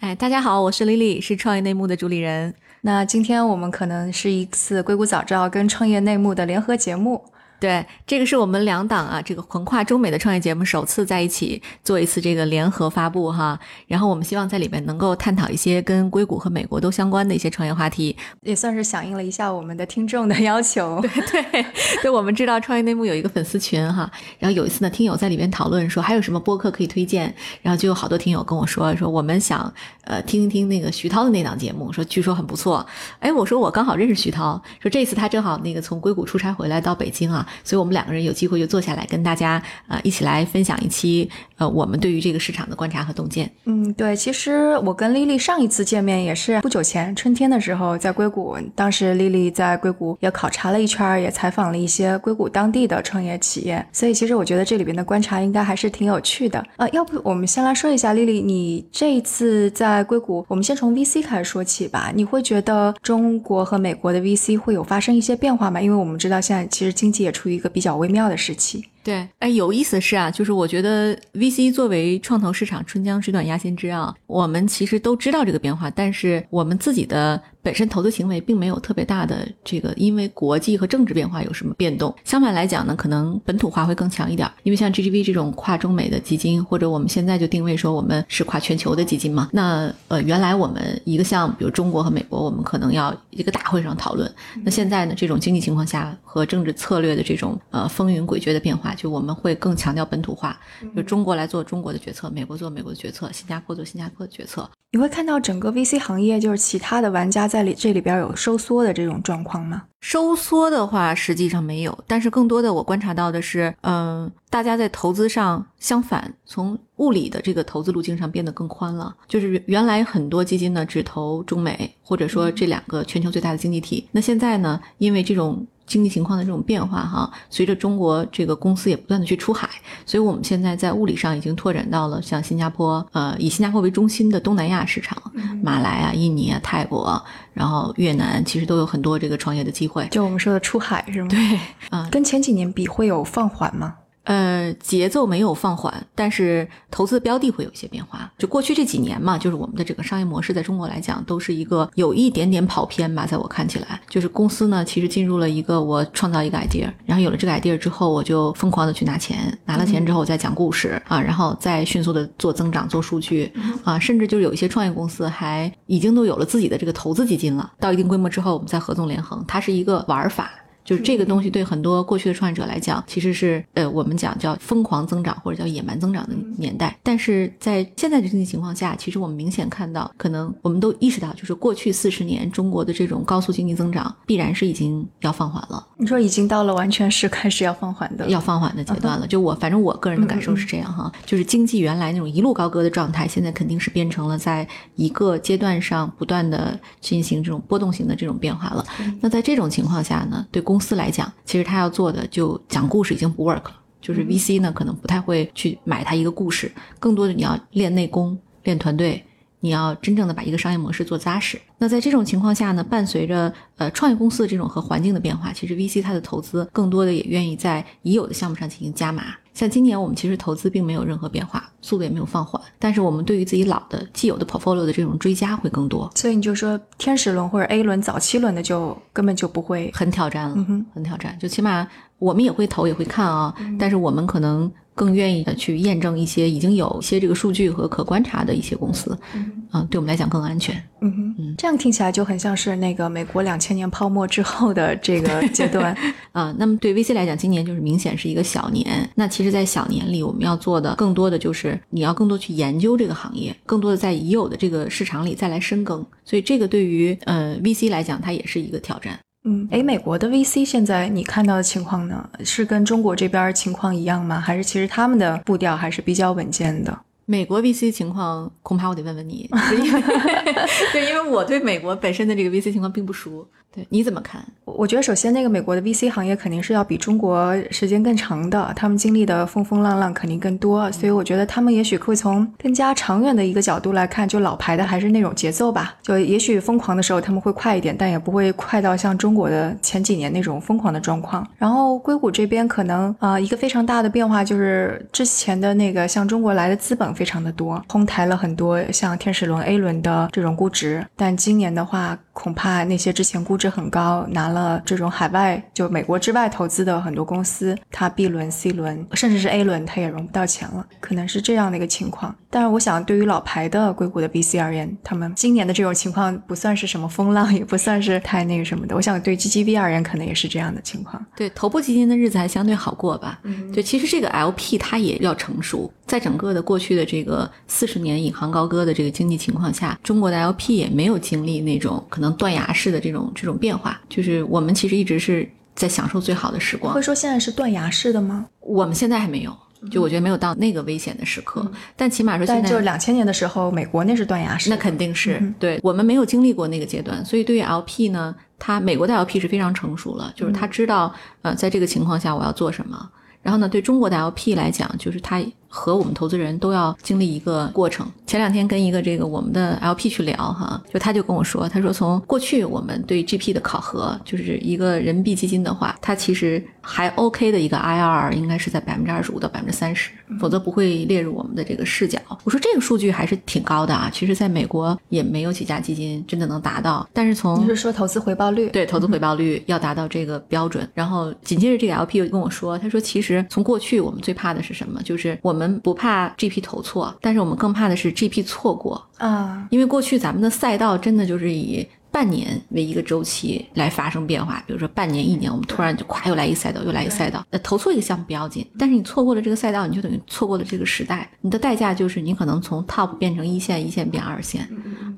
哎，大家好，我是丽丽，是创业内幕的主理人。那今天我们可能是一次硅谷早知道跟创业内幕的联合节目。对，这个是我们两档啊，这个横跨中美的创业节目首次在一起做一次这个联合发布哈。然后我们希望在里面能够探讨一些跟硅谷和美国都相关的一些创业话题，也算是响应了一下我们的听众的要求。对对，对，我们知道创业内幕有一个粉丝群哈。然后有一次呢，听友在里面讨论说还有什么播客可以推荐，然后就有好多听友跟我说说我们想呃听一听那个徐涛的那档节目，说据说很不错。哎，我说我刚好认识徐涛，说这次他正好那个从硅谷出差回来到北京啊。所以，我们两个人有机会就坐下来跟大家呃一起来分享一期呃我们对于这个市场的观察和洞见。嗯，对，其实我跟丽丽上一次见面也是不久前春天的时候，在硅谷，当时丽丽在硅谷也考察了一圈，也采访了一些硅谷当地的创业企业。所以，其实我觉得这里边的观察应该还是挺有趣的。呃，要不我们先来说一下丽丽，你这一次在硅谷，我们先从 VC 开始说起吧。你会觉得中国和美国的 VC 会有发生一些变化吗？因为我们知道现在其实经济也处于一个比较微妙的时期。对，哎，有意思的是啊，就是我觉得 VC 作为创投市场春江水暖鸭先知啊，我们其实都知道这个变化，但是我们自己的本身投资行为并没有特别大的这个，因为国际和政治变化有什么变动。相反来讲呢，可能本土化会更强一点，因为像 GGV 这种跨中美的基金，或者我们现在就定位说我们是跨全球的基金嘛。那呃，原来我们一个项目，比如中国和美国，我们可能要一个大会上讨论。那现在呢，这种经济情况下和政治策略的这种呃风云诡谲的变化。就我们会更强调本土化，就中国来做中国的决策，美国做美国的决策，新加坡做新加坡的决策。你会看到整个 VC 行业，就是其他的玩家在里这里边有收缩的这种状况吗？收缩的话，实际上没有，但是更多的我观察到的是，嗯，大家在投资上相反，从物理的这个投资路径上变得更宽了。就是原来很多基金呢只投中美，或者说这两个全球最大的经济体，那现在呢，因为这种。经济情况的这种变化，哈，随着中国这个公司也不断的去出海，所以我们现在在物理上已经拓展到了像新加坡，呃，以新加坡为中心的东南亚市场，马来啊、印尼啊、泰国，然后越南，其实都有很多这个创业的机会。就我们说的出海是吗？对，啊，跟前几年比会有放缓吗？呃，节奏没有放缓，但是投资标的会有一些变化。就过去这几年嘛，就是我们的整个商业模式在中国来讲，都是一个有一点点跑偏吧。在我看起来，就是公司呢，其实进入了一个我创造一个 idea，然后有了这个 idea 之后，我就疯狂的去拿钱，拿了钱之后我再讲故事啊，然后再迅速的做增长、做数据啊，甚至就是有一些创业公司还已经都有了自己的这个投资基金了。到一定规模之后，我们再合纵连横，它是一个玩法。就是这个东西对很多过去的创业者来讲，其实是呃我们讲叫疯狂增长或者叫野蛮增长的年代。但是在现在的经济情况下，其实我们明显看到，可能我们都意识到，就是过去四十年中国的这种高速经济增长，必然是已经要放缓了。你说已经到了完全是开始要放缓的要放缓的阶段了。就我反正我个人的感受是这样哈，就是经济原来那种一路高歌的状态，现在肯定是变成了在一个阶段上不断的进行这种波动型的这种变化了。那在这种情况下呢，对公公司来讲，其实他要做的就讲故事已经不 work 了。就是 VC 呢，可能不太会去买他一个故事，更多的你要练内功、练团队，你要真正的把一个商业模式做扎实。那在这种情况下呢，伴随着呃创业公司的这种和环境的变化，其实 VC 它的投资更多的也愿意在已有的项目上进行加码。像今年我们其实投资并没有任何变化，速度也没有放缓，但是我们对于自己老的既有的 portfolio 的这种追加会更多。所以你就说天使轮或者 A 轮早期轮的就根本就不会很挑战了，很挑战。就起码我们也会投也会看啊，但是我们可能更愿意的去验证一些已经有一些这个数据和可观察的一些公司，嗯，对我们来讲更安全。嗯哼，这样听起来就很像是那个美国两千年泡沫之后的这个阶段 啊。那么对 VC 来讲，今年就是明显是一个小年。那其实。在小年里，我们要做的更多的就是你要更多去研究这个行业，更多的在已有的这个市场里再来深耕。所以这个对于呃 VC 来讲，它也是一个挑战。嗯，诶，美国的 VC 现在你看到的情况呢，是跟中国这边情况一样吗？还是其实他们的步调还是比较稳健的？美国 VC 情况，恐怕我得问问你，对，因为我对美国本身的这个 VC 情况并不熟。对，你怎么看？我觉得首先那个美国的 VC 行业肯定是要比中国时间更长的，他们经历的风风浪浪肯定更多，所以我觉得他们也许会从更加长远的一个角度来看，就老牌的还是那种节奏吧，就也许疯狂的时候他们会快一点，但也不会快到像中国的前几年那种疯狂的状况。然后硅谷这边可能啊一个非常大的变化就是之前的那个像中国来的资本非常的多，哄抬了很多像天使轮、A 轮的这种估值，但今年的话恐怕那些之前估值很高，拿了这种海外就美国之外投资的很多公司，它 B 轮、C 轮甚至是 A 轮，它也融不到钱了，可能是这样的一个情况。但是我想，对于老牌的硅谷的 VC 而言，他们今年的这种情况不算是什么风浪，也不算是太那个什么的。我想对 GGV 而言，可能也是这样的情况。对头部基金的日子还相对好过吧？嗯，对，其实这个 LP 它也要成熟，在整个的过去的这个四十年引吭高歌的这个经济情况下，中国的 LP 也没有经历那种可能断崖式的这种这种变化，就是我们其实一直是在享受最好的时光。会说现在是断崖式的吗？我们现在还没有。就我觉得没有到那个危险的时刻，但起码说现在，就是两千年的时候，美国那是断崖式，那肯定是对我们没有经历过那个阶段，所以对于 LP 呢，它美国的 LP 是非常成熟了，就是他知道呃在这个情况下我要做什么，然后呢，对中国的 LP 来讲，就是他和我们投资人都要经历一个过程。前两天跟一个这个我们的 LP 去聊哈，就他就跟我说，他说从过去我们对 GP 的考核，就是一个人民币基金的话，它其实还 OK 的一个 IRR 应该是在百分之二十五到百分之三十，否则不会列入我们的这个视角。我说这个数据还是挺高的啊，其实在美国也没有几家基金真的能达到。但是从你是说投资回报率？对，投资回报率要达到这个标准。然后紧接着这个 LP 又跟我说，他说其实从过去我们最怕的是什么？就是我们不怕 GP 投错，但是我们更怕的是 GP 错过啊，因为过去咱们的赛道真的就是以半年为一个周期来发生变化，比如说半年、一年，我们突然就咵又来一个赛道，又来一个赛道。呃投错一个项目不要紧，但是你错过了这个赛道，你就等于错过了这个时代，你的代价就是你可能从 top 变成一线，一线变二线，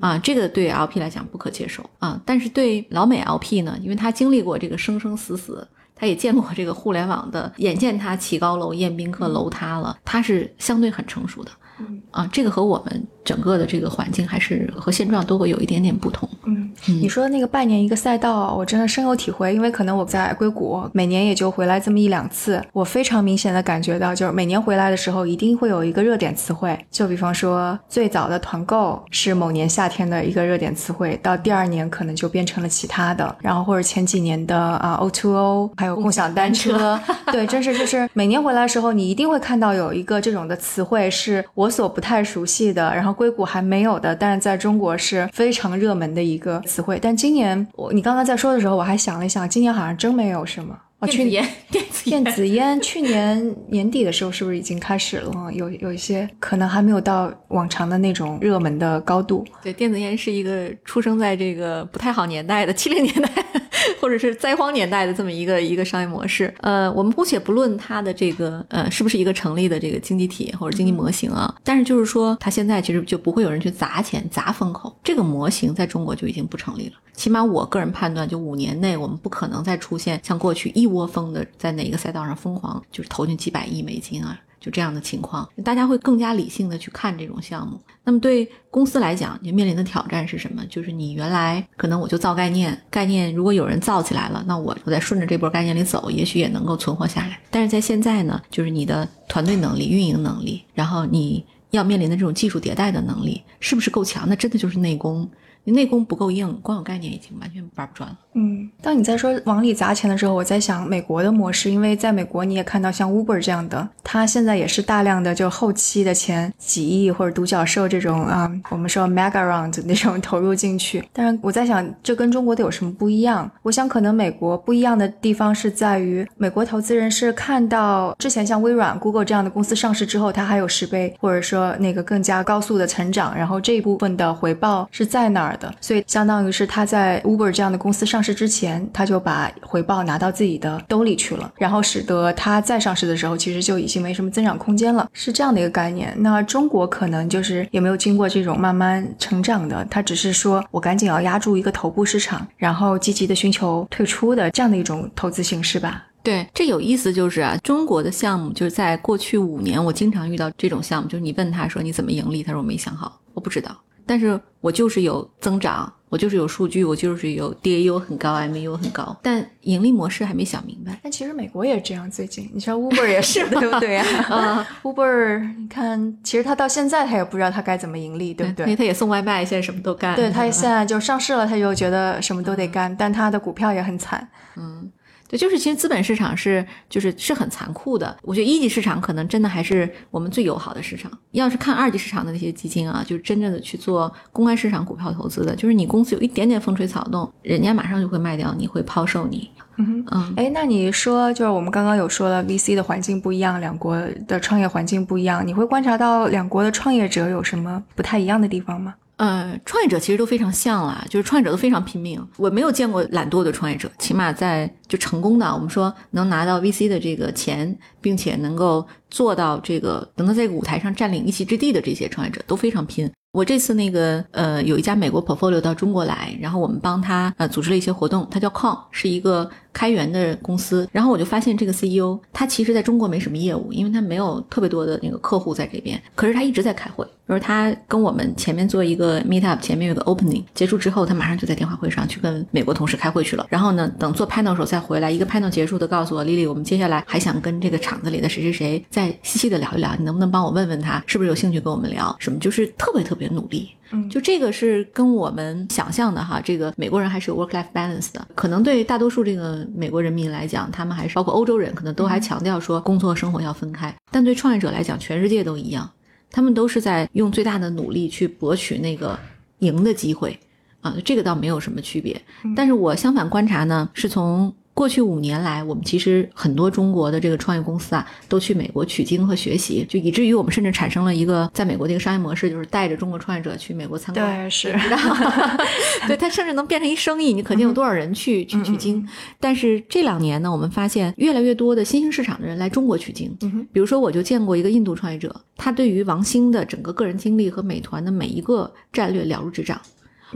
啊，这个对 LP 来讲不可接受啊。但是对老美 LP 呢，因为他经历过这个生生死死。他也见过这个互联网的，眼见他起高楼宴宾客楼塌了，他是相对很成熟的，啊，这个和我们整个的这个环境还是和现状都会有一点点不同。嗯，你说的那个半年一个赛道，我真的深有体会，因为可能我在硅谷每年也就回来这么一两次，我非常明显的感觉到，就是每年回来的时候一定会有一个热点词汇，就比方说最早的团购是某年夏天的一个热点词汇，到第二年可能就变成了其他的，然后或者前几年的啊 O to O 还有共享单车，对，真是就是每年回来的时候，你一定会看到有一个这种的词汇是我所不太熟悉的，然后硅谷还没有的，但是在中国是非常热门的一个词汇。但今年我你刚刚在说的时候，我还想了一想，今年好像真没有什么。哦，去年电子烟，电子烟去年年底的时候是不是已经开始了？有有一些可能还没有到往常的那种热门的高度。对，电子烟是一个出生在这个不太好年代的七零年代，或者是灾荒年代的这么一个一个商业模式。呃，我们姑且不论它的这个呃是不是一个成立的这个经济体或者经济模型啊，但是就是说它现在其实就不会有人去砸钱砸风口，这个模型在中国就已经不成立了。起码我个人判断，就五年内我们不可能再出现像过去一窝蜂的在哪个赛道上疯狂就是投进几百亿美金啊，就这样的情况，大家会更加理性的去看这种项目。那么对公司来讲，你面临的挑战是什么？就是你原来可能我就造概念，概念如果有人造起来了，那我我再顺着这波概念里走，也许也能够存活下来。但是在现在呢，就是你的团队能力、运营能力，然后你要面临的这种技术迭代的能力，是不是够强？那真的就是内功。你内功不够硬，光有概念已经完全玩不转了。嗯，当你在说往里砸钱的时候，我在想美国的模式，因为在美国你也看到像 Uber 这样的，它现在也是大量的就后期的钱几亿或者独角兽这种啊，我们说 mega round 那种 投入进去。但是我在想，这跟中国的有什么不一样？我想可能美国不一样的地方是在于，美国投资人是看到之前像微软、Google 这样的公司上市之后，它还有十倍或者说那个更加高速的成长，然后这一部分的回报是在哪儿的，所以相当于是他在 Uber 这样的公司上市之前，他就把回报拿到自己的兜里去了，然后使得他再上市的时候，其实就已经没什么增长空间了，是这样的一个概念。那中国可能就是也没有经过这种慢慢成长的，他只是说我赶紧要压住一个头部市场，然后积极的寻求退出的这样的一种投资形式吧。对，这有意思就是啊，中国的项目就是在过去五年，我经常遇到这种项目，就是你问他说你怎么盈利，他说我没想好，我不知道，但是我就是有增长。我就是有数据，我就是有 DAU 很高，MAU 很高，但盈利模式还没想明白。但其实美国也这样，最近你知道 Uber 也是，对不对啊？Uber，你看，其实他到现在他也不知道他该怎么盈利，对不对？因为他也送外卖，现在什么都干。对他现在就上市了，他就觉得什么都得干，但他的股票也很惨。嗯。对，就是其实资本市场是就是是很残酷的。我觉得一级市场可能真的还是我们最友好的市场。要是看二级市场的那些基金啊，就是真正的去做公开市场股票投资的，就是你公司有一点点风吹草动，人家马上就会卖掉你，会抛售你。嗯嗯。哎，那你说就是我们刚刚有说了，VC 的环境不一样，两国的创业环境不一样，你会观察到两国的创业者有什么不太一样的地方吗？呃，创业者其实都非常像啊，就是创业者都非常拼命。我没有见过懒惰的创业者，起码在就成功的，我们说能拿到 VC 的这个钱，并且能够做到这个能够在舞台上占领一席之地的这些创业者都非常拼。我这次那个呃，有一家美国 portfolio 到中国来，然后我们帮他呃组织了一些活动，它叫 Con，是一个开源的公司。然后我就发现这个 CEO 他其实在中国没什么业务，因为他没有特别多的那个客户在这边，可是他一直在开会。就是他跟我们前面做一个 meet up，前面有个 opening，结束之后他马上就在电话会上去跟美国同事开会去了。然后呢，等做 panel 时候再回来，一个 panel 结束的告诉我，Lily，我们接下来还想跟这个厂子里的谁谁谁再细细的聊一聊，你能不能帮我问问他是不是有兴趣跟我们聊什么？就是特别特别努力。嗯，就这个是跟我们想象的哈，这个美国人还是有 work life balance 的。可能对大多数这个美国人民来讲，他们还是包括欧洲人，可能都还强调说工作生活要分开。但对创业者来讲，全世界都一样，他们都是在用最大的努力去博取那个赢的机会啊，这个倒没有什么区别。但是我相反观察呢，是从。过去五年来，我们其实很多中国的这个创业公司啊，都去美国取经和学习，就以至于我们甚至产生了一个在美国的一个商业模式，就是带着中国创业者去美国参观。对，是，对，它甚至能变成一生意。你肯定有多少人去去取经？但是这两年呢，我们发现越来越多的新兴市场的人来中国取经。比如说，我就见过一个印度创业者，他对于王兴的整个个人经历和美团的每一个战略了如指掌。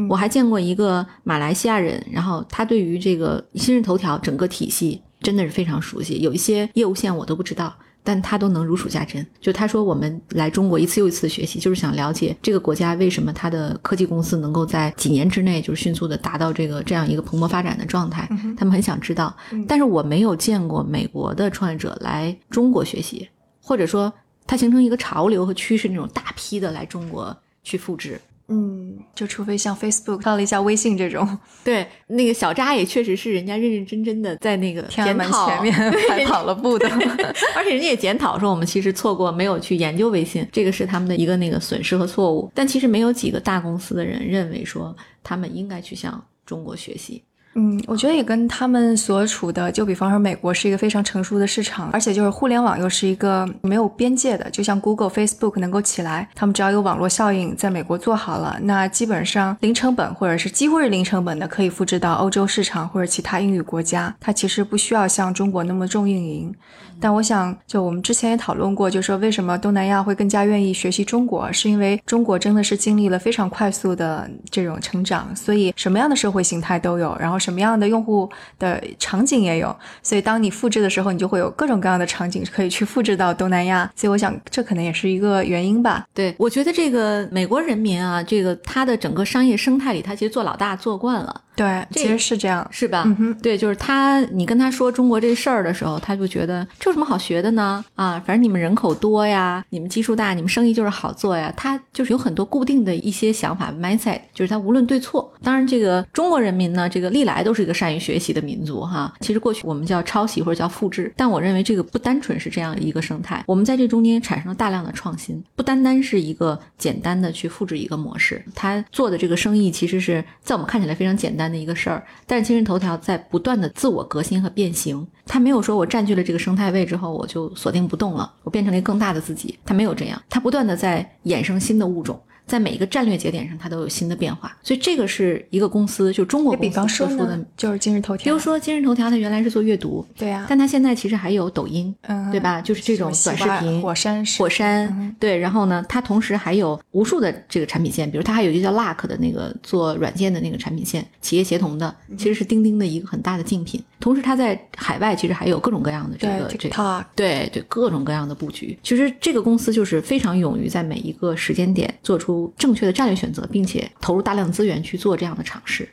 我还见过一个马来西亚人，然后他对于这个今日头条整个体系真的是非常熟悉，有一些业务线我都不知道，但他都能如数家珍。就他说，我们来中国一次又一次的学习，就是想了解这个国家为什么它的科技公司能够在几年之内就是迅速的达到这个这样一个蓬勃发展的状态，他们很想知道。但是我没有见过美国的创业者来中国学习，或者说它形成一个潮流和趋势，那种大批的来中国去复制。嗯，就除非像 Facebook 到了一下微信这种，对，那个小扎也确实是人家认认真真的在那个天安门前面 还跑了步的，而且人家也检讨说我们其实错过没有去研究微信，这个是他们的一个那个损失和错误。但其实没有几个大公司的人认为说他们应该去向中国学习。嗯，我觉得也跟他们所处的，就比方说美国是一个非常成熟的市场，而且就是互联网又是一个没有边界的，就像 Google、Facebook 能够起来，他们只要有网络效应，在美国做好了，那基本上零成本或者是几乎是零成本的，可以复制到欧洲市场或者其他英语国家，它其实不需要像中国那么重运营。但我想，就我们之前也讨论过，就说为什么东南亚会更加愿意学习中国，是因为中国真的是经历了非常快速的这种成长，所以什么样的社会形态都有，然后什么样的用户的场景也有，所以当你复制的时候，你就会有各种各样的场景可以去复制到东南亚。所以我想，这可能也是一个原因吧。对，我觉得这个美国人民啊，这个他的整个商业生态里，他其实做老大做惯了。对，其实是这样，是吧？嗯哼，对，就是他，你跟他说中国这事儿的时候，他就觉得这有什么好学的呢？啊，反正你们人口多呀，你们基数大，你们生意就是好做呀。他就是有很多固定的一些想法，mindset，就是他无论对错。当然，这个中国人民呢，这个历来都是一个善于学习的民族哈。其实过去我们叫抄袭或者叫复制，但我认为这个不单纯是这样一个生态。我们在这中间产生了大量的创新，不单单是一个简单的去复制一个模式。他做的这个生意其实是在我们看起来非常简单。的一个事儿，但是今日头条在不断的自我革新和变形，它没有说我占据了这个生态位之后我就锁定不动了，我变成了一个更大的自己，它没有这样，它不断的在衍生新的物种。在每一个战略节点上，它都有新的变化，所以这个是一个公司，就中国公司特殊的，就是今日头条。比如说今日头条，它原来是做阅读，对呀，但它现在其实还有抖音，嗯，对吧？就是这种短视频，火山，火山，对。然后呢，它同时还有无数的这个产品线，比如它还有一个叫 Luck 的那个做软件的那个产品线，企业协同的，其实是钉钉的一个很大的竞品。同时它在海外其实还有各种各样的这个这个对对各种各样的布局。其实这个公司就是非常勇于在每一个时间点做出正确的战略选择，并且投入大量资源去做这样的尝试。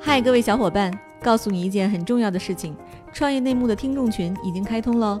嗨，各位小伙伴，告诉你一件很重要的事情：创业内幕的听众群已经开通喽。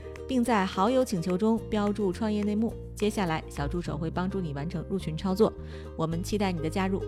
并在好友请求中标注“创业内幕”。接下来，小助手会帮助你完成入群操作。我们期待你的加入。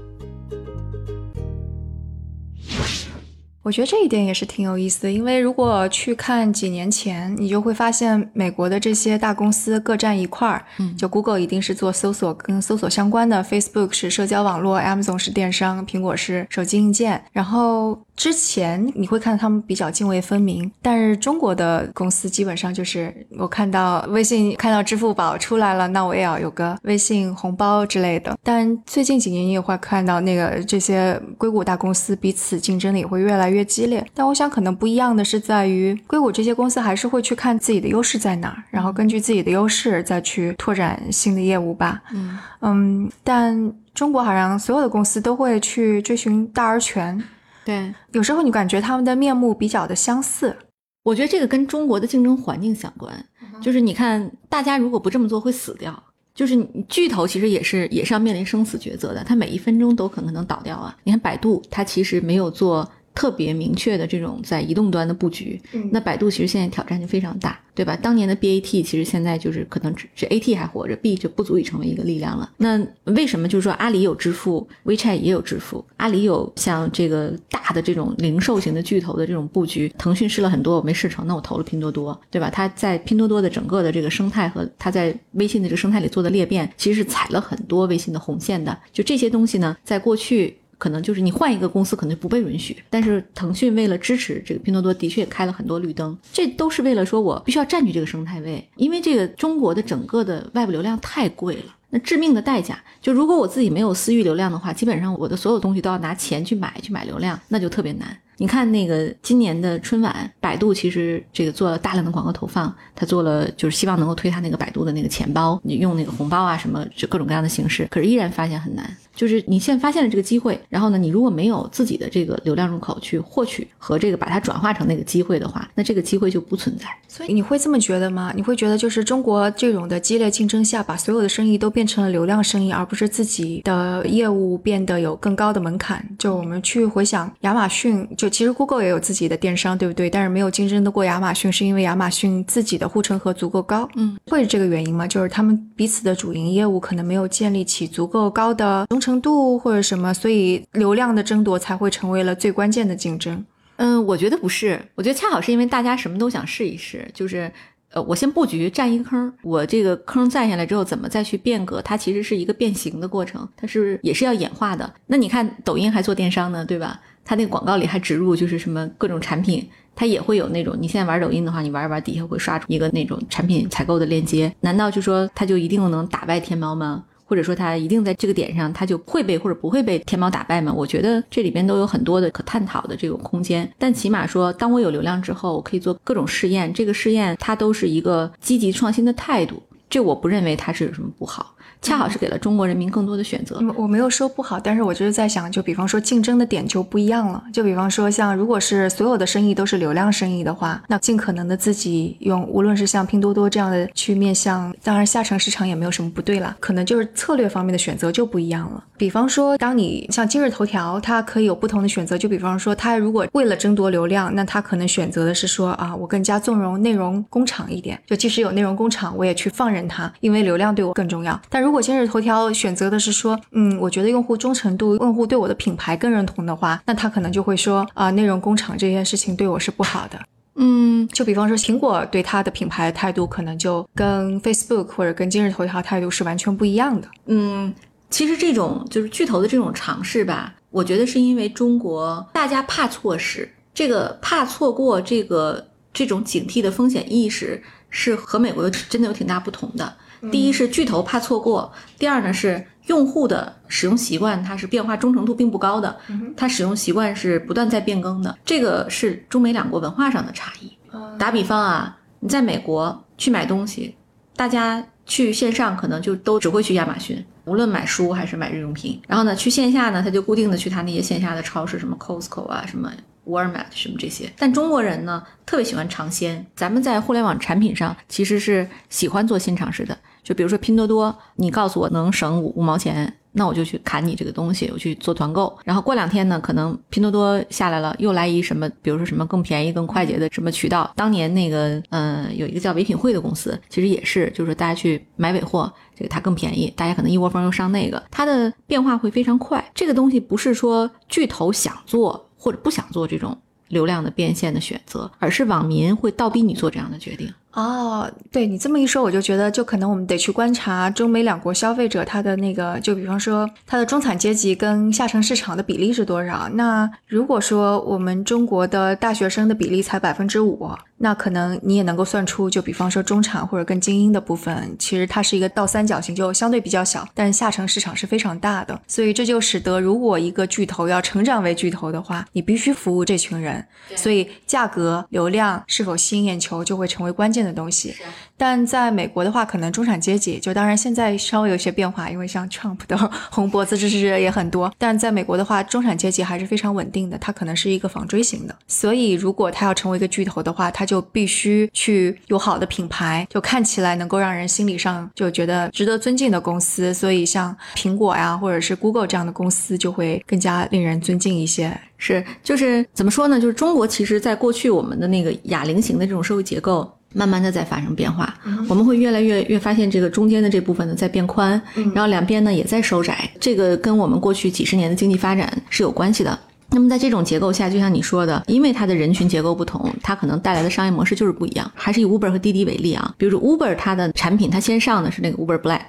我觉得这一点也是挺有意思的，因为如果去看几年前，你就会发现美国的这些大公司各占一块儿。嗯，就 Google 一定是做搜索跟搜索相关的，Facebook 是社交网络，Amazon 是电商，苹果是手机硬件，然后。之前你会看到他们比较泾渭分明，但是中国的公司基本上就是我看到微信看到支付宝出来了，那我也要有个微信红包之类的。但最近几年你也会看到那个这些硅谷大公司彼此竞争的也会越来越激烈。但我想可能不一样的是在于硅谷这些公司还是会去看自己的优势在哪儿，然后根据自己的优势再去拓展新的业务吧。嗯嗯，但中国好像所有的公司都会去追寻大而全。对，有时候你感觉他们的面目比较的相似，我觉得这个跟中国的竞争环境相关。就是你看，大家如果不这么做会死掉，就是巨头其实也是也是要面临生死抉择的，它每一分钟都可能能倒掉啊。你看百度，它其实没有做。特别明确的这种在移动端的布局，那百度其实现在挑战就非常大，对吧？当年的 BAT 其实现在就是可能只是 AT 还活着，B 就不足以成为一个力量了。那为什么就是说阿里有支付，WeChat 也有支付，阿里有像这个大的这种零售型的巨头的这种布局，腾讯试了很多我没试成，那我投了拼多多，对吧？它在拼多多的整个的这个生态和它在微信的这个生态里做的裂变，其实是踩了很多微信的红线的。就这些东西呢，在过去。可能就是你换一个公司，可能就不被允许。但是腾讯为了支持这个拼多多，的确开了很多绿灯。这都是为了说我必须要占据这个生态位，因为这个中国的整个的外部流量太贵了。那致命的代价，就如果我自己没有私域流量的话，基本上我的所有东西都要拿钱去买，去买流量，那就特别难。你看那个今年的春晚，百度其实这个做了大量的广告投放，他做了就是希望能够推他那个百度的那个钱包，你用那个红包啊什么，就各种各样的形式，可是依然发现很难。就是你现在发现了这个机会，然后呢，你如果没有自己的这个流量入口去获取和这个把它转化成那个机会的话，那这个机会就不存在。所以你会这么觉得吗？你会觉得就是中国这种的激烈竞争下，把所有的生意都变成了流量生意，而不是自己的业务变得有更高的门槛？就我们去回想亚马逊，就其实 Google 也有自己的电商，对不对？但是没有竞争得过亚马逊，是因为亚马逊自己的护城河足够高。嗯，会是这个原因吗？就是他们彼此的主营业务可能没有建立起足够高的忠程度或者什么，所以流量的争夺才会成为了最关键的竞争。嗯，我觉得不是，我觉得恰好是因为大家什么都想试一试，就是呃，我先布局占一个坑，我这个坑占下来之后，怎么再去变革？它其实是一个变形的过程，它是也是要演化的。那你看抖音还做电商呢，对吧？它那个广告里还植入就是什么各种产品，它也会有那种你现在玩抖音的话，你玩一玩底下会刷出一个那种产品采购的链接，难道就说它就一定能打败天猫吗？或者说他一定在这个点上，他就会被或者不会被天猫打败吗？我觉得这里边都有很多的可探讨的这个空间。但起码说，当我有流量之后，我可以做各种试验，这个试验它都是一个积极创新的态度，这我不认为它是有什么不好。恰好是给了中国人民更多的选择。我没有说不好，但是我就是在想，就比方说竞争的点就不一样了。就比方说，像如果是所有的生意都是流量生意的话，那尽可能的自己用，无论是像拼多多这样的去面向，当然下沉市场也没有什么不对啦，可能就是策略方面的选择就不一样了。比方说，当你像今日头条，它可以有不同的选择。就比方说，它如果为了争夺流量，那它可能选择的是说啊，我更加纵容内容工厂一点，就即使有内容工厂，我也去放任它，因为流量对我更重要。但如果今日头条选择的是说，嗯，我觉得用户忠诚度、用户对我的品牌更认同的话，那他可能就会说，啊，内容工厂这件事情对我是不好的。嗯，就比方说，苹果对它的品牌态度，可能就跟 Facebook 或者跟今日头条态度是完全不一样的。嗯，其实这种就是巨头的这种尝试吧，我觉得是因为中国大家怕错失，这个怕错过这个。这种警惕的风险意识是和美国真的有挺大不同的。第一是巨头怕错过，第二呢是用户的使用习惯它是变化忠诚度并不高的，它使用习惯是不断在变更的，这个是中美两国文化上的差异。打比方啊，你在美国去买东西，大家去线上可能就都只会去亚马逊，无论买书还是买日用品。然后呢，去线下呢，他就固定的去他那些线下的超市，什么 Costco 啊，什么 Walmart 什么这些。但中国人呢，特别喜欢尝鲜。咱们在互联网产品上其实是喜欢做新尝试的。就比如说拼多多，你告诉我能省五五毛钱，那我就去砍你这个东西，我去做团购。然后过两天呢，可能拼多多下来了，又来一什么，比如说什么更便宜、更快捷的什么渠道。当年那个，嗯，有一个叫唯品会的公司，其实也是，就是大家去买尾货，这个它更便宜，大家可能一窝蜂又上那个，它的变化会非常快。这个东西不是说巨头想做或者不想做这种流量的变现的选择，而是网民会倒逼你做这样的决定。哦，对你这么一说，我就觉得，就可能我们得去观察中美两国消费者他的那个，就比方说他的中产阶级跟下沉市场的比例是多少。那如果说我们中国的大学生的比例才百分之五，那可能你也能够算出，就比方说中产或者更精英的部分，其实它是一个倒三角形，就相对比较小，但是下沉市场是非常大的。所以这就使得，如果一个巨头要成长为巨头的话，你必须服务这群人，所以价格、流量是否吸引眼球就会成为关键。的东西，但在美国的话，可能中产阶级就当然现在稍微有些变化，因为像 Trump 的 红脖子支持者也很多。但在美国的话，中产阶级还是非常稳定的，它可能是一个纺锥型的。所以，如果它要成为一个巨头的话，它就必须去有好的品牌，就看起来能够让人心理上就觉得值得尊敬的公司。所以，像苹果呀，或者是 Google 这样的公司，就会更加令人尊敬一些。是，就是怎么说呢？就是中国其实在过去我们的那个哑铃型的这种社会结构。慢慢的在发生变化，我们会越来越越发现这个中间的这部分呢在变宽，然后两边呢也在收窄，这个跟我们过去几十年的经济发展是有关系的。那么在这种结构下，就像你说的，因为它的人群结构不同，它可能带来的商业模式就是不一样。还是以 Uber 和滴滴为例啊，比如说 Uber 它的产品，它先上的是那个 Uber Black，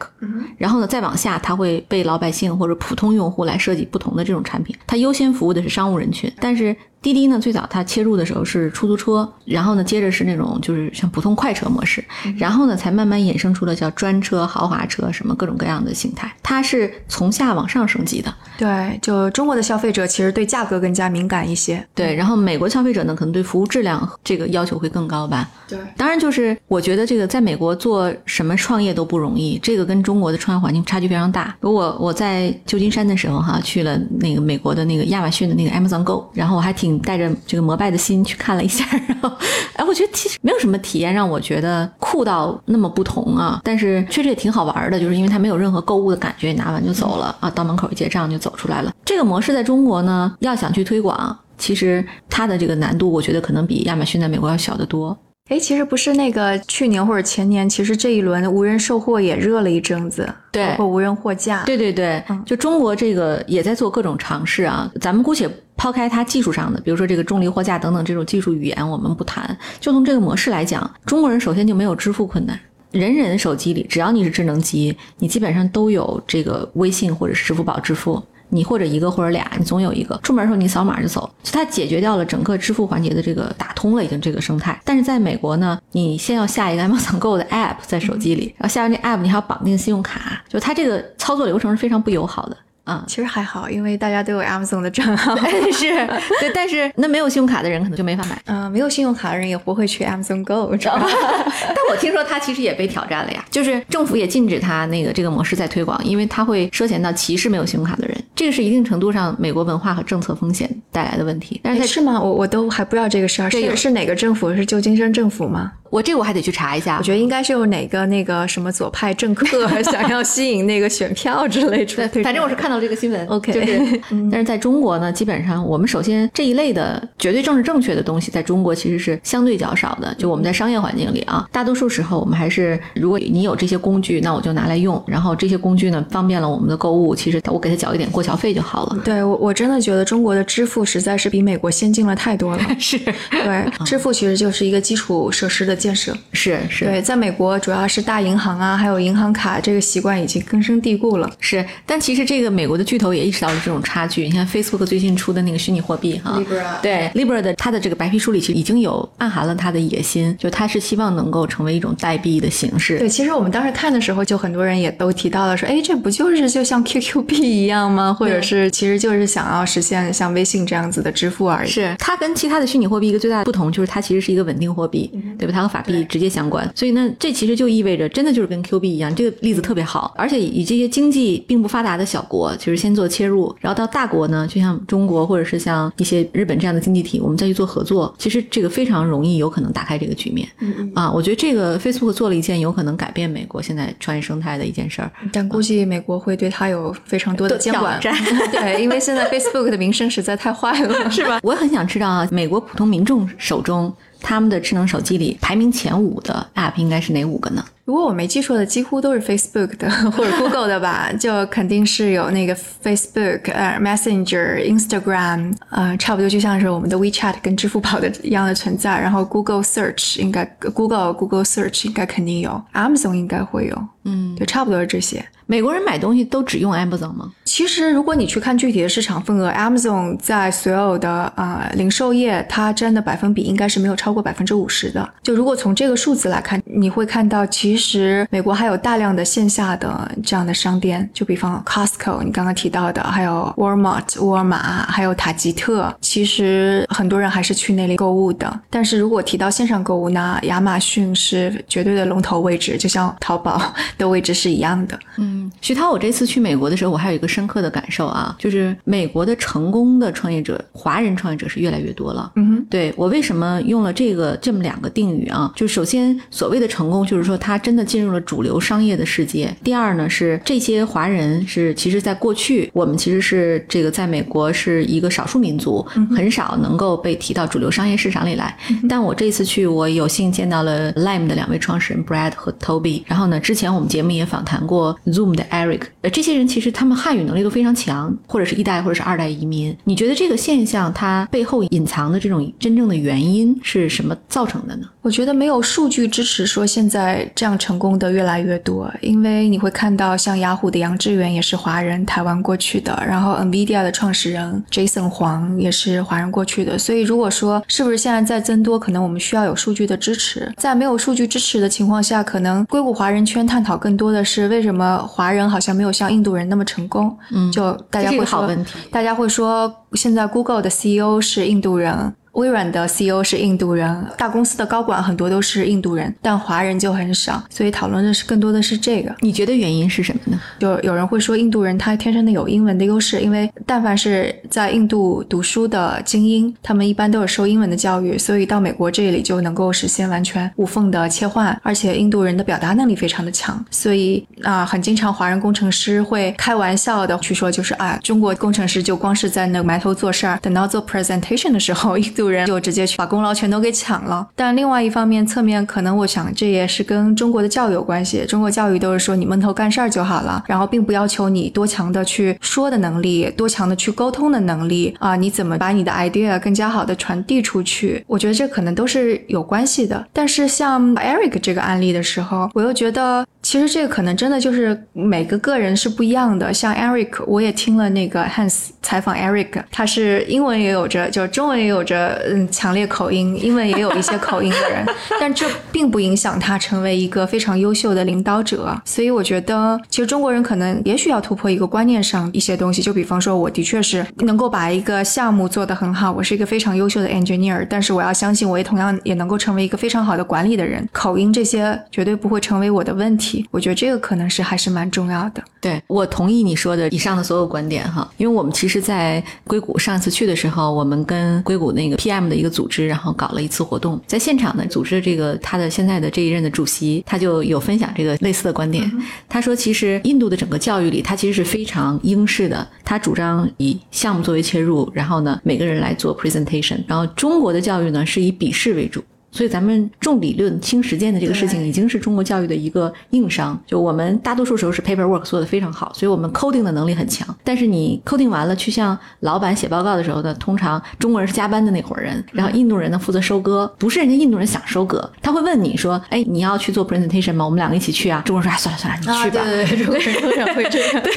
然后呢再往下，它会被老百姓或者普通用户来设计不同的这种产品，它优先服务的是商务人群，但是。滴滴呢，最早它切入的时候是出租车，然后呢，接着是那种就是像普通快车模式，然后呢，才慢慢衍生出了叫专车、豪华车什么各种各样的形态。它是从下往上升级的。对，就中国的消费者其实对价格更加敏感一些。对，然后美国消费者呢，可能对服务质量这个要求会更高吧。对，当然就是我觉得这个在美国做什么创业都不容易，这个跟中国的创业环境差距非常大。如果我在旧金山的时候哈，去了那个美国的那个亚马逊的那个 Amazon Go，然后我还挺。带着这个膜拜的心去看了一下，然后，哎，我觉得其实没有什么体验让我觉得酷到那么不同啊，但是确实也挺好玩的，就是因为它没有任何购物的感觉，拿完就走了啊，到门口一结账就走出来了。这个模式在中国呢，要想去推广，其实它的这个难度，我觉得可能比亚马逊在美国要小得多。哎，其实不是那个去年或者前年，其实这一轮无人售货也热了一阵子，对，包括无人货架。对对对，就中国这个也在做各种尝试啊。咱们姑且抛开它技术上的，比如说这个重力货架等等这种技术语言，我们不谈。就从这个模式来讲，中国人首先就没有支付困难，人人手机里只要你是智能机，你基本上都有这个微信或者是支付宝支付。你或者一个或者俩，你总有一个出门的时候你扫码就走，就它解决掉了整个支付环节的这个打通了已经这个生态。但是在美国呢，你先要下一个 Amazon Go 的 app 在手机里，然后下完这 app 你还要绑定信用卡，就它这个操作流程是非常不友好的。啊，其实还好，因为大家都有 Amazon 的账号，是对。但是那没有信用卡的人可能就没法买。嗯，没有信用卡的人也不会去 Amazon Go，知道吧？但我听说他其实也被挑战了呀，就是政府也禁止他那个这个模式在推广，因为他会涉嫌到歧视没有信用卡的人。这个是一定程度上美国文化和政策风险带来的问题。但是是吗？我我都还不知道这个事儿，是是哪个政府？是旧金山政府吗？我这个我还得去查一下，我觉得应该是有哪个那个什么左派政客 想要吸引那个选票之类的。对，反正我是看到这个新闻。OK，就是，但是在中国呢，基本上我们首先这一类的绝对政治正确的东西，在中国其实是相对较少的。就我们在商业环境里啊，大多数时候我们还是，如果你有这些工具，那我就拿来用，然后这些工具呢方便了我们的购物，其实我给他缴一点过桥费就好了。对我我真的觉得中国的支付付实在是比美国先进了太多了。是对，支付其实就是一个基础设施的建设。是是，对，在美国主要是大银行啊，还有银行卡这个习惯已经根深蒂固了。是，但其实这个美国的巨头也意识到了这种差距。你看 Facebook 最近出的那个虚拟货币哈 Libra 对 Libra 的它的这个白皮书里其实已经有暗含了它的野心，就它是希望能够成为一种代币的形式。对，其实我们当时看的时候，就很多人也都提到了说，哎，这不就是就像 QQ 币一样吗？或者是其实就是想要实现像微信这样子的支付而已。是它跟其他的虚拟货币一个最大的不同，就是它其实是一个稳定货币，对吧？它和法币直接相关，所以呢，这其实就意味着真的就是跟 Q 币一样，这个例子特别好。而且以这些经济并不发达的小国，就是先做切入，然后到大国呢，就像中国或者是像一些日本这样的经济体，我们再去做合作，其实这个非常容易有可能打开这个局面。嗯啊，我觉得这个 Facebook 做了一件有可能改变美国现在创业生态的一件事儿。但估计美国会对它有非常多的监管。对，因为现在 Facebook 的名声实在太坏了，是吧？我很想知道啊，美国普通民众手中他们的智能手机里排名前五的 App 应该是哪五个呢？如果我没记错的，几乎都是 Facebook 的或者 Google 的吧，就肯定是有那个 Facebook、呃 Messenger、Instagram，呃，差不多就像是我们的 WeChat 跟支付宝的一样的存在。然后 Google Search 应该 Google Google Search 应该肯定有，Amazon 应该会有，嗯，对，差不多是这些。美国人买东西都只用 Amazon 吗？其实，如果你去看具体的市场份额，Amazon 在所有的呃零售业，它占的百分比应该是没有超过百分之五十的。就如果从这个数字来看，你会看到，其实美国还有大量的线下的这样的商店，就比方 Costco，你刚刚提到的，还有 Walmart 沃尔玛，还有塔吉特，其实很多人还是去那里购物的。但是如果提到线上购物那，亚马逊是绝对的龙头位置，就像淘宝的位置是一样的。嗯，徐涛，我这次去美国的时候，我还有一个深刻的感受啊，就是美国的成功的创业者，华人创业者是越来越多了。嗯哼，对我为什么用了这个这么两个定语啊？就首先所谓的成功，就是说他真的进入了主流商业的世界。第二呢，是这些华人是其实在过去我们其实是这个在美国是一个少数民族，很少能够被提到主流商业市场里来。但我这次去，我有幸见到了 Lime 的两位创始人 Brad 和 Toby。然后呢，之前我们节目也访谈过 Zoom 的 Eric。呃，这些人其实他们汉语能力都非常强，或者是一代或者是二代移民。你觉得这个现象它背后隐藏的这种真正的原因是什么造成的呢？我觉得没有数据支持说现在这样成功的越来越多，因为你会看到像雅虎的杨致远也是华人，台湾过去的，然后 NVIDIA 的创始人 Jason 黄也是华人过去的，所以如果说是不是现在在增多，可能我们需要有数据的支持。在没有数据支持的情况下，可能硅谷华人圈探讨更多的是为什么华人好像没有像印度人那么成功。嗯就大家会好问题。大家会说现在 Google 的 CEO 是印度人。微软的 CEO 是印度人，大公司的高管很多都是印度人，但华人就很少，所以讨论的是更多的是这个。你觉得原因是什么呢？就有人会说印度人他天生的有英文的优势，因为但凡是在印度读书的精英，他们一般都是受英文的教育，所以到美国这里就能够实现完全无缝的切换，而且印度人的表达能力非常的强，所以啊、很经常华人工程师会开玩笑的去说，就是啊，中国工程师就光是在那埋头做事儿，等到做 presentation 的时候，印度人就直接去把功劳全都给抢了。但另外一方面，侧面可能我想这也是跟中国的教育有关系，中国教育都是说你闷头干事儿就好了，然后并不要求你多强的去说的能力，多强的去沟通的能力啊，你怎么把你的 idea 更加好的传递出去？我觉得这可能都是有关系的。但是像 Eric 这个案例的时候，我又觉得其实这个可能真的就是每个个人是不一样的。像 Eric，我也听了那个 Hans 采访 Eric，他是英文也有着，就是中文也有着嗯强烈口音，英文也有一些口音的人，但这并不影响他成为一个非常优秀的领导者。所以我觉得，其实中国人可能也许要突破一个观念上一些东西，就比方说，我的确是能够把一个项目做得很好，我是一个非常优秀的 engineer，但是我要相信，我也同样也能够成为一个非常好的管理的人。口音这些绝对不会成为我的问题，我觉得这个可能是还是蛮重要的。对我同意你说的以上的所有观点哈，因为我们其实，在硅谷上一次去的时候，我们跟硅谷那个 PM 的一个组织，然后搞了一次活动，在现场呢，组织的这个他的现在的这一任的主席，他就有分享这个类似的观点。他说，其实印度的整个教育里，他其实是非常英式的，他主张以项目作为切入，然后呢，每个人来做 presentation，然后中国的教育呢是以笔试为主。所以咱们重理论轻实践的这个事情，已经是中国教育的一个硬伤。就我们大多数时候是 paperwork 做的非常好，所以我们 coding 的能力很强。但是你 coding 完了去向老板写报告的时候呢，通常中国人是加班的那伙人，然后印度人呢负责收割，不是人家印度人想收割，他会问你说，哎，你要去做 presentation 吗？我们两个一起去啊。中国人说，哎，算了算了，你去吧。对对对，中国人通常会这样。对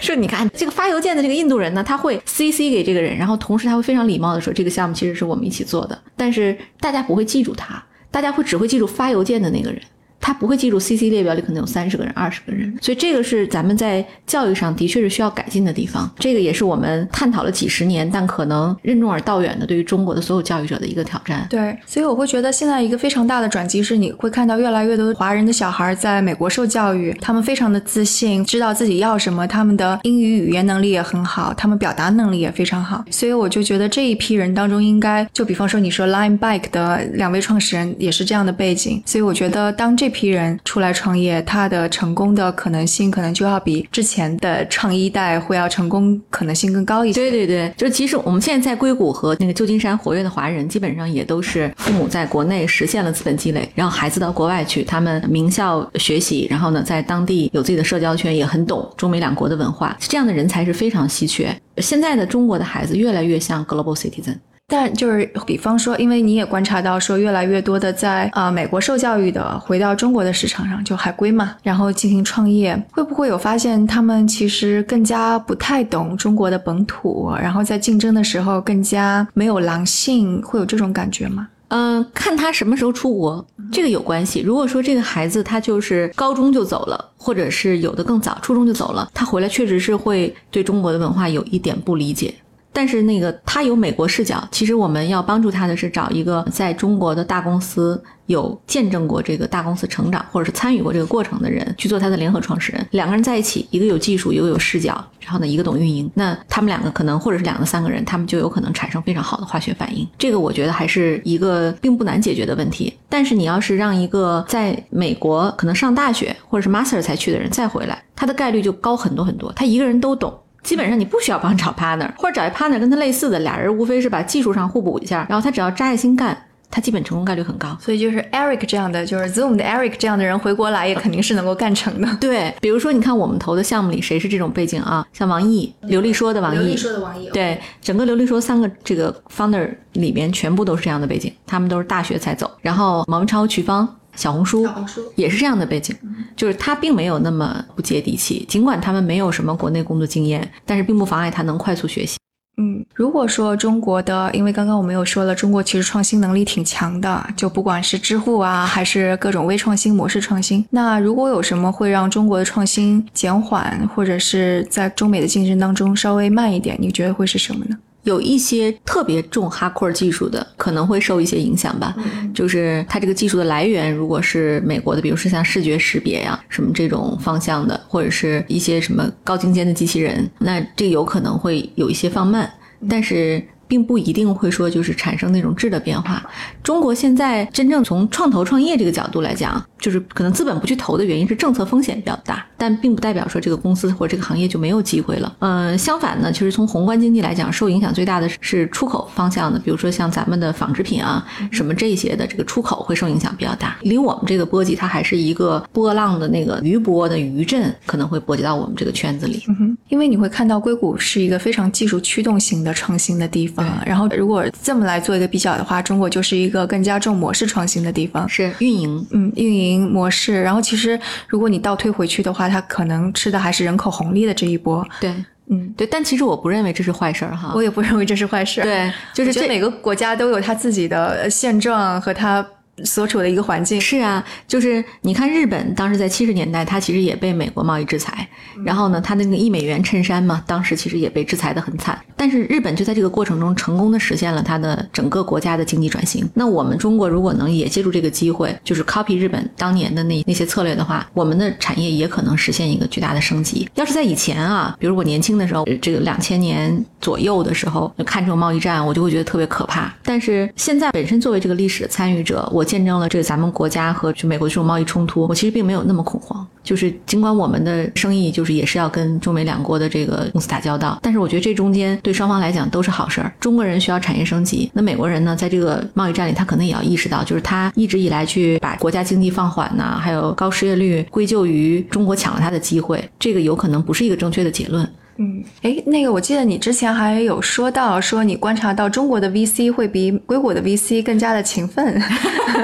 说你看这个发邮件的这个印度人呢，他会 CC 给这个人，然后同时他会非常礼貌的说，这个项目其实是我们一起做的，但是大家不会记记住他，大家会只会记住发邮件的那个人。他不会记住 CC 列表里可能有三十个人、二十个人，所以这个是咱们在教育上的确是需要改进的地方。这个也是我们探讨了几十年，但可能任重而道远的对于中国的所有教育者的一个挑战。对，所以我会觉得现在一个非常大的转机是，你会看到越来越多的华人的小孩在美国受教育，他们非常的自信，知道自己要什么，他们的英语语言能力也很好，他们表达能力也非常好。所以我就觉得这一批人当中，应该就比方说你说 Line Bike 的两位创始人也是这样的背景，所以我觉得当这批人出来创业，他的成功的可能性可能就要比之前的创一代会要成功可能性更高一些。对对对，就是其实我们现在在硅谷和那个旧金山活跃的华人，基本上也都是父母在国内实现了资本积累，然后孩子到国外去，他们名校学习，然后呢在当地有自己的社交圈，也很懂中美两国的文化，这样的人才是非常稀缺。现在的中国的孩子越来越像 global citizen。但就是比方说，因为你也观察到说，越来越多的在呃美国受教育的回到中国的市场上，就海归嘛，然后进行创业，会不会有发现他们其实更加不太懂中国的本土，然后在竞争的时候更加没有狼性，会有这种感觉吗？嗯，看他什么时候出国，这个有关系。如果说这个孩子他就是高中就走了，或者是有的更早，初中就走了，他回来确实是会对中国的文化有一点不理解。但是那个他有美国视角，其实我们要帮助他的是找一个在中国的大公司有见证过这个大公司成长，或者是参与过这个过程的人去做他的联合创始人。两个人在一起，一个有技术，一个有视角，然后呢，一个懂运营，那他们两个可能或者是两个三个人，他们就有可能产生非常好的化学反应。这个我觉得还是一个并不难解决的问题。但是你要是让一个在美国可能上大学或者是 master 才去的人再回来，他的概率就高很多很多。他一个人都懂。基本上你不需要帮找 partner，或者找一 partner 跟他类似的，俩人无非是把技术上互补一下，然后他只要扎下心干，他基本成功概率很高。所以就是 Eric 这样的，就是 Zoom 的 Eric 这样的人回国来，也肯定是能够干成的。对，比如说你看我们投的项目里谁是这种背景啊？像王毅、刘丽说的王毅说，的王毅，对，整个刘丽说三个这个 founder 里面全部都是这样的背景，他们都是大学才走，然后毛文超、瞿芳。小红书，小红书也是这样的背景，就是他并没有那么不接地气，尽管他们没有什么国内工作经验，但是并不妨碍他能快速学习。嗯，如果说中国的，因为刚刚我们有说了，中国其实创新能力挺强的，就不管是支付啊，还是各种微创新、模式创新。那如果有什么会让中国的创新减缓，或者是在中美的竞争当中稍微慢一点，你觉得会是什么呢？有一些特别重 hardcore 技术的，可能会受一些影响吧。就是它这个技术的来源，如果是美国的，比如说像视觉识别呀、什么这种方向的，或者是一些什么高精尖的机器人，那这有可能会有一些放慢，但是。并不一定会说就是产生那种质的变化。中国现在真正从创投创业这个角度来讲，就是可能资本不去投的原因是政策风险比较大，但并不代表说这个公司或者这个行业就没有机会了。嗯，相反呢，其实从宏观经济来讲，受影响最大的是出口方向的，比如说像咱们的纺织品啊什么这些的，这个出口会受影响比较大。离我们这个波及，它还是一个波浪的那个余波的余震，可能会波及到我们这个圈子里。嗯哼，因为你会看到硅谷是一个非常技术驱动型的创新的地方，然后如果这么来做一个比较的话，中国就是一个更加重模式创新的地方，是运营，嗯，运营模式。然后其实如果你倒推回去的话，它可能吃的还是人口红利的这一波。对，嗯，对，但其实我不认为这是坏事儿哈。我也不认为这是坏事。对，就是这每个国家都有它自己的现状和它所处的一个环境。是啊，就是你看日本当时在七十年代，它其实也被美国贸易制裁，然后呢，它那个一美元衬衫嘛，当时其实也被制裁的很惨。但是日本就在这个过程中成功的实现了它的整个国家的经济转型。那我们中国如果能也借助这个机会，就是 copy 日本当年的那那些策略的话，我们的产业也可能实现一个巨大的升级。要是在以前啊，比如我年轻的时候，这个两千年左右的时候，看这种贸易战，我就会觉得特别可怕。但是现在本身作为这个历史的参与者，我见证了这个咱们国家和就美国这种贸易冲突，我其实并没有那么恐慌。就是尽管我们的生意就是也是要跟中美两国的这个公司打交道，但是我觉得这中间对双方来讲都是好事儿。中国人需要产业升级，那美国人呢，在这个贸易战里，他可能也要意识到，就是他一直以来去把国家经济放缓呐，还有高失业率归咎于中国抢了他的机会，这个有可能不是一个正确的结论。嗯，哎，那个我记得你之前还有说到，说你观察到中国的 VC 会比硅谷的 VC 更加的勤奋。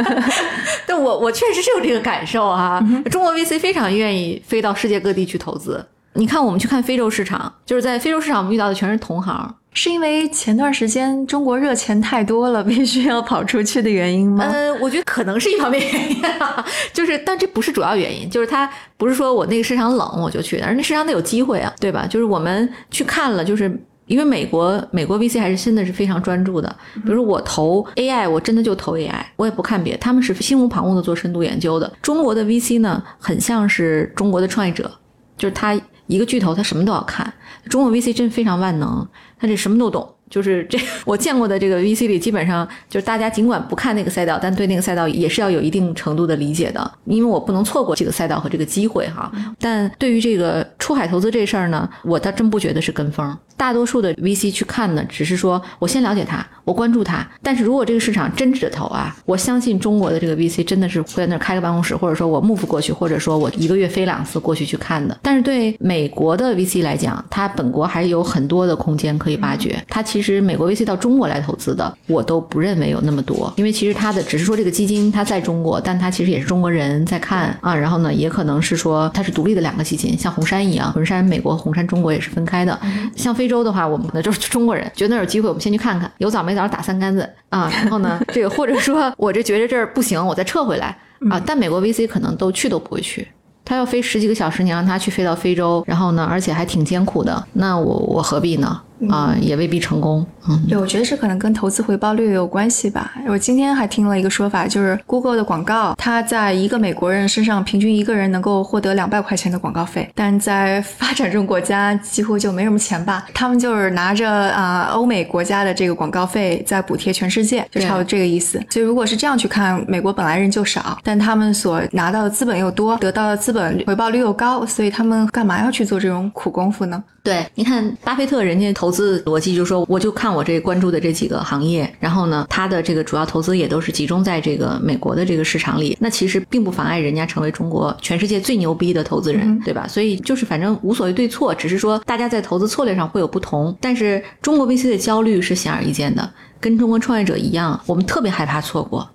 但我我确实是有这个感受啊，中国 VC 非常愿意飞到世界各地去投资。你看，我们去看非洲市场，就是在非洲市场，我们遇到的全是同行。是因为前段时间中国热钱太多了，必须要跑出去的原因吗？呃，我觉得可能是一方面原因，就是，但这不是主要原因，就是它不是说我那个市场冷我就去，而那市场得有机会啊，对吧？就是我们去看了，就是因为美国美国 VC 还是真的是非常专注的，比如说我投 AI，我真的就投 AI，我也不看别，他们是心无旁骛的做深度研究的。中国的 VC 呢，很像是中国的创业者，就是他一个巨头，他什么都要看。中国 VC 真非常万能。他这什么都懂，就是这 我见过的这个 VC 里，基本上就是大家尽管不看那个赛道，但对那个赛道也是要有一定程度的理解的，因为我不能错过这个赛道和这个机会哈。但对于这个出海投资这事儿呢，我倒真不觉得是跟风。大多数的 VC 去看呢，只是说我先了解它，我关注它。但是如果这个市场真值得投啊，我相信中国的这个 VC 真的是会在那儿开个办公室，或者说我 move 过去，或者说我一个月飞两次过去去看的。但是对美国的 VC 来讲，它本国还有很多的空间可以挖掘。它其实美国 VC 到中国来投资的，我都不认为有那么多，因为其实它的只是说这个基金它在中国，但它其实也是中国人在看啊。然后呢，也可能是说它是独立的两个基金，像红杉一样，红杉美国、红杉中国也是分开的。像非洲的话，我们可能就是中国人，觉得那有机会，我们先去看看，有枣没枣打三竿子啊。然后呢，这个或者说我这觉得这儿不行，我再撤回来啊。但美国 VC 可能都去都不会去。他要飞十几个小时，你让他去飞到非洲，然后呢，而且还挺艰苦的，那我我何必呢？啊，也未必成功。嗯，对，我觉得这可能跟投资回报率有关系吧。我今天还听了一个说法，就是 Google 的广告，它在一个美国人身上平均一个人能够获得两百块钱的广告费，但在发展中国家几乎就没什么钱吧。他们就是拿着啊欧美国家的这个广告费在补贴全世界，就差不多这个意思。所以如果是这样去看，美国本来人就少，但他们所拿到的资本又多，得到的资本回报率又高，所以他们干嘛要去做这种苦功夫呢？对，你看巴菲特人家投资逻辑就是说，我就看我这关注的这几个行业，然后呢，他的这个主要投资也都是集中在这个美国的这个市场里，那其实并不妨碍人家成为中国全世界最牛逼的投资人，对吧？所以就是反正无所谓对错，只是说大家在投资策略上会有不同，但是中国 VC 的焦虑是显而易见的，跟中国创业者一样，我们特别害怕错过。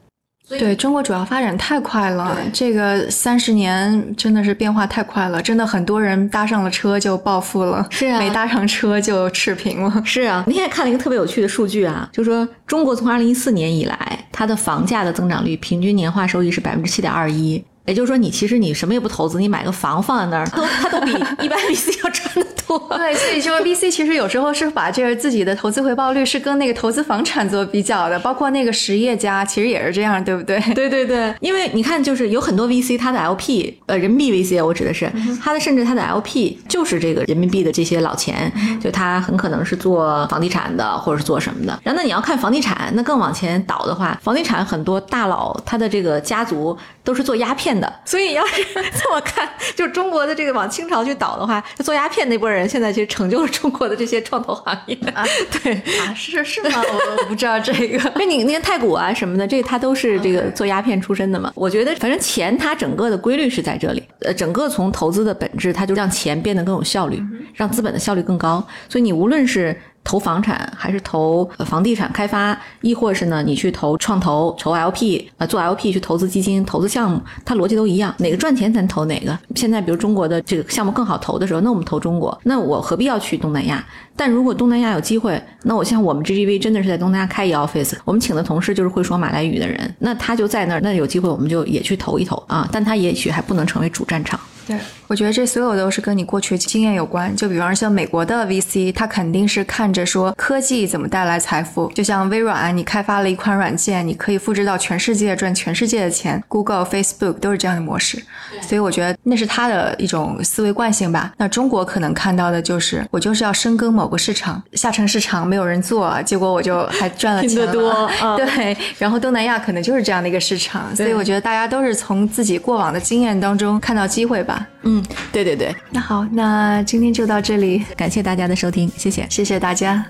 对中国主要发展太快了，这个三十年真的是变化太快了，真的很多人搭上了车就暴富了，是啊，没搭上车就赤贫了，是啊。那天看了一个特别有趣的数据啊，就说中国从二零一四年以来，它的房价的增长率平均年化收益是百分之七点二一。也就是说，你其实你什么也不投资，你买个房放在那儿，都它都比一般 VC 要赚的多。对，所以说 VC 其实有时候是把这个自己的投资回报率是跟那个投资房产做比较的，包括那个实业家其实也是这样，对不对？对对对，因为你看，就是有很多 VC，它的 LP，呃，人民币 VC，我指的是它的，甚至它的 LP 就是这个人民币的这些老钱，就它很可能是做房地产的，或者是做什么的。然后那你要看房地产，那更往前倒的话，房地产很多大佬他的这个家族都是做鸦片。的，所以要是这么看，就中国的这个往清朝去倒的话，做鸦片那波人现在其实成就了中国的这些创投行业啊。对啊，是是吗？我不知道这个。那你那些太古啊什么的，这他都是这个做鸦片出身的嘛？我觉得反正钱它整个的规律是在这里，呃，整个从投资的本质，它就让钱变得更有效率，让资本的效率更高。所以你无论是。投房产还是投房地产开发，亦或是呢？你去投创投、投 LP 啊，做 LP 去投资基金、投资项目，它逻辑都一样。哪个赚钱咱投哪个。现在比如中国的这个项目更好投的时候，那我们投中国。那我何必要去东南亚？但如果东南亚有机会，那我像我们 GGV 真的是在东南亚开一 office，我们请的同事就是会说马来语的人，那他就在那儿，那有机会我们就也去投一投啊。但他也许还不能成为主战场。对，我觉得这所有都是跟你过去经验有关。就比方像美国的 VC，他肯定是看着说科技怎么带来财富。就像微软，你开发了一款软件，你可以复制到全世界赚全世界的钱。Google、Facebook 都是这样的模式。所以我觉得那是他的一种思维惯性吧。那中国可能看到的就是，我就是要深耕某个市场，下沉市场没有人做，结果我就还赚了钱 多。对，然后东南亚可能就是这样的一个市场。所以我觉得大家都是从自己过往的经验当中看到机会吧。嗯，对对对，那好，那今天就到这里，感谢大家的收听，谢谢，谢谢大家。